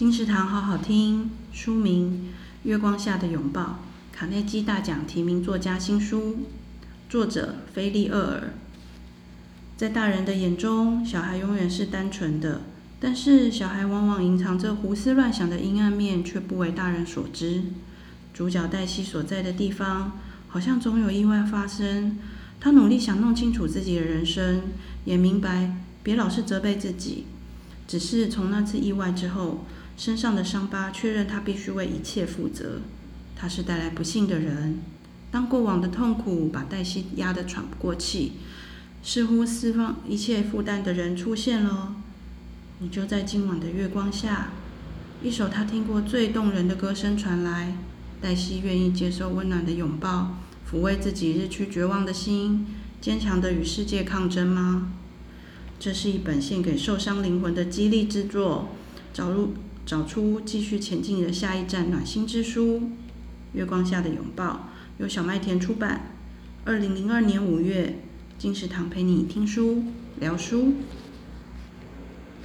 金石堂好好听，书名《月光下的拥抱》，卡内基大奖提名作家新书，作者菲利厄尔。在大人的眼中，小孩永远是单纯的，但是小孩往往隐藏着胡思乱想的阴暗面，却不为大人所知。主角黛西所在的地方，好像总有意外发生。他努力想弄清楚自己的人生，也明白别老是责备自己。只是从那次意外之后，身上的伤疤确认他必须为一切负责。他是带来不幸的人。当过往的痛苦把黛西压得喘不过气。似乎释放一切负担的人出现了，你就在今晚的月光下，一首他听过最动人的歌声传来。黛西愿意接受温暖的拥抱，抚慰自己日趋绝望的心，坚强地与世界抗争吗？这是一本献给受伤灵魂的激励之作，找入找出继续前进的下一站暖心之书。月光下的拥抱，由小麦田出版，二零零二年五月。金石堂陪你听书，聊书。